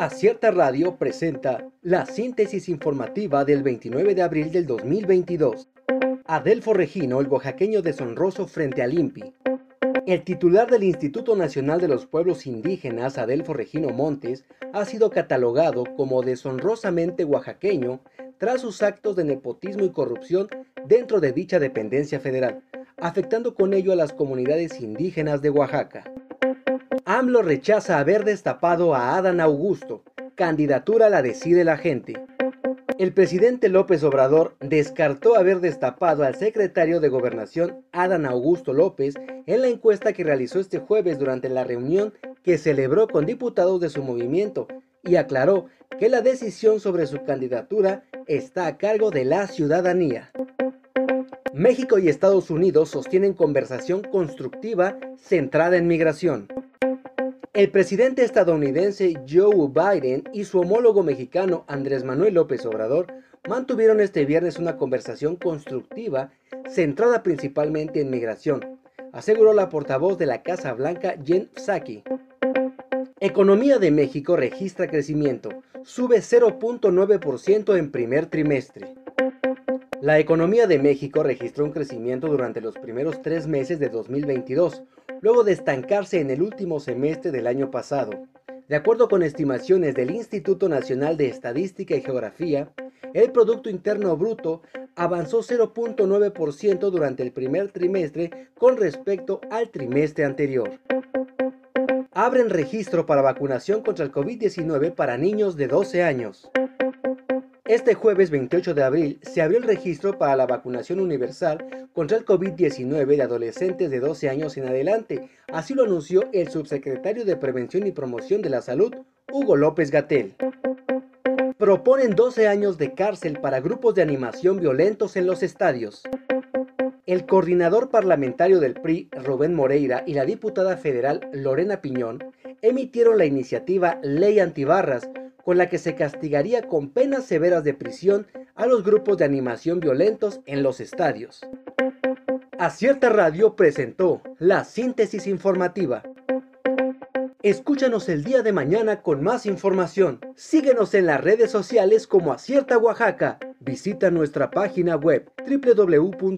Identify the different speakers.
Speaker 1: Acierta Radio presenta la síntesis informativa del 29 de abril del 2022. Adelfo Regino, el oaxaqueño deshonroso frente al INPI. El titular del Instituto Nacional de los Pueblos Indígenas, Adelfo Regino Montes, ha sido catalogado como deshonrosamente oaxaqueño tras sus actos de nepotismo y corrupción dentro de dicha dependencia federal, afectando con ello a las comunidades indígenas de Oaxaca. AMLO rechaza haber destapado a Adán Augusto. Candidatura la decide la gente. El presidente López Obrador descartó haber destapado al secretario de Gobernación Adán Augusto López en la encuesta que realizó este jueves durante la reunión que celebró con diputados de su movimiento y aclaró que la decisión sobre su candidatura está a cargo de la ciudadanía. México y Estados Unidos sostienen conversación constructiva centrada en migración. El presidente estadounidense Joe Biden y su homólogo mexicano Andrés Manuel López Obrador mantuvieron este viernes una conversación constructiva centrada principalmente en migración, aseguró la portavoz de la Casa Blanca Jen Psaki. Economía de México registra crecimiento, sube 0.9% en primer trimestre. La economía de México registró un crecimiento durante los primeros tres meses de 2022, luego de estancarse en el último semestre del año pasado. De acuerdo con estimaciones del Instituto Nacional de Estadística y Geografía, el Producto Interno Bruto avanzó 0.9% durante el primer trimestre con respecto al trimestre anterior. Abren registro para vacunación contra el COVID-19 para niños de 12 años. Este jueves 28 de abril se abrió el registro para la vacunación universal contra el COVID-19 de adolescentes de 12 años en adelante, así lo anunció el subsecretario de Prevención y Promoción de la Salud, Hugo López Gatel. Proponen 12 años de cárcel para grupos de animación violentos en los estadios. El coordinador parlamentario del PRI, Rubén Moreira, y la diputada federal Lorena Piñón emitieron la iniciativa Ley Antibarras, con la que se castigaría con penas severas de prisión a los grupos de animación violentos en los estadios. Acierta Radio presentó la síntesis informativa. Escúchanos el día de mañana con más información. Síguenos en las redes sociales como Acierta Oaxaca. Visita nuestra página web www.acierta.mx.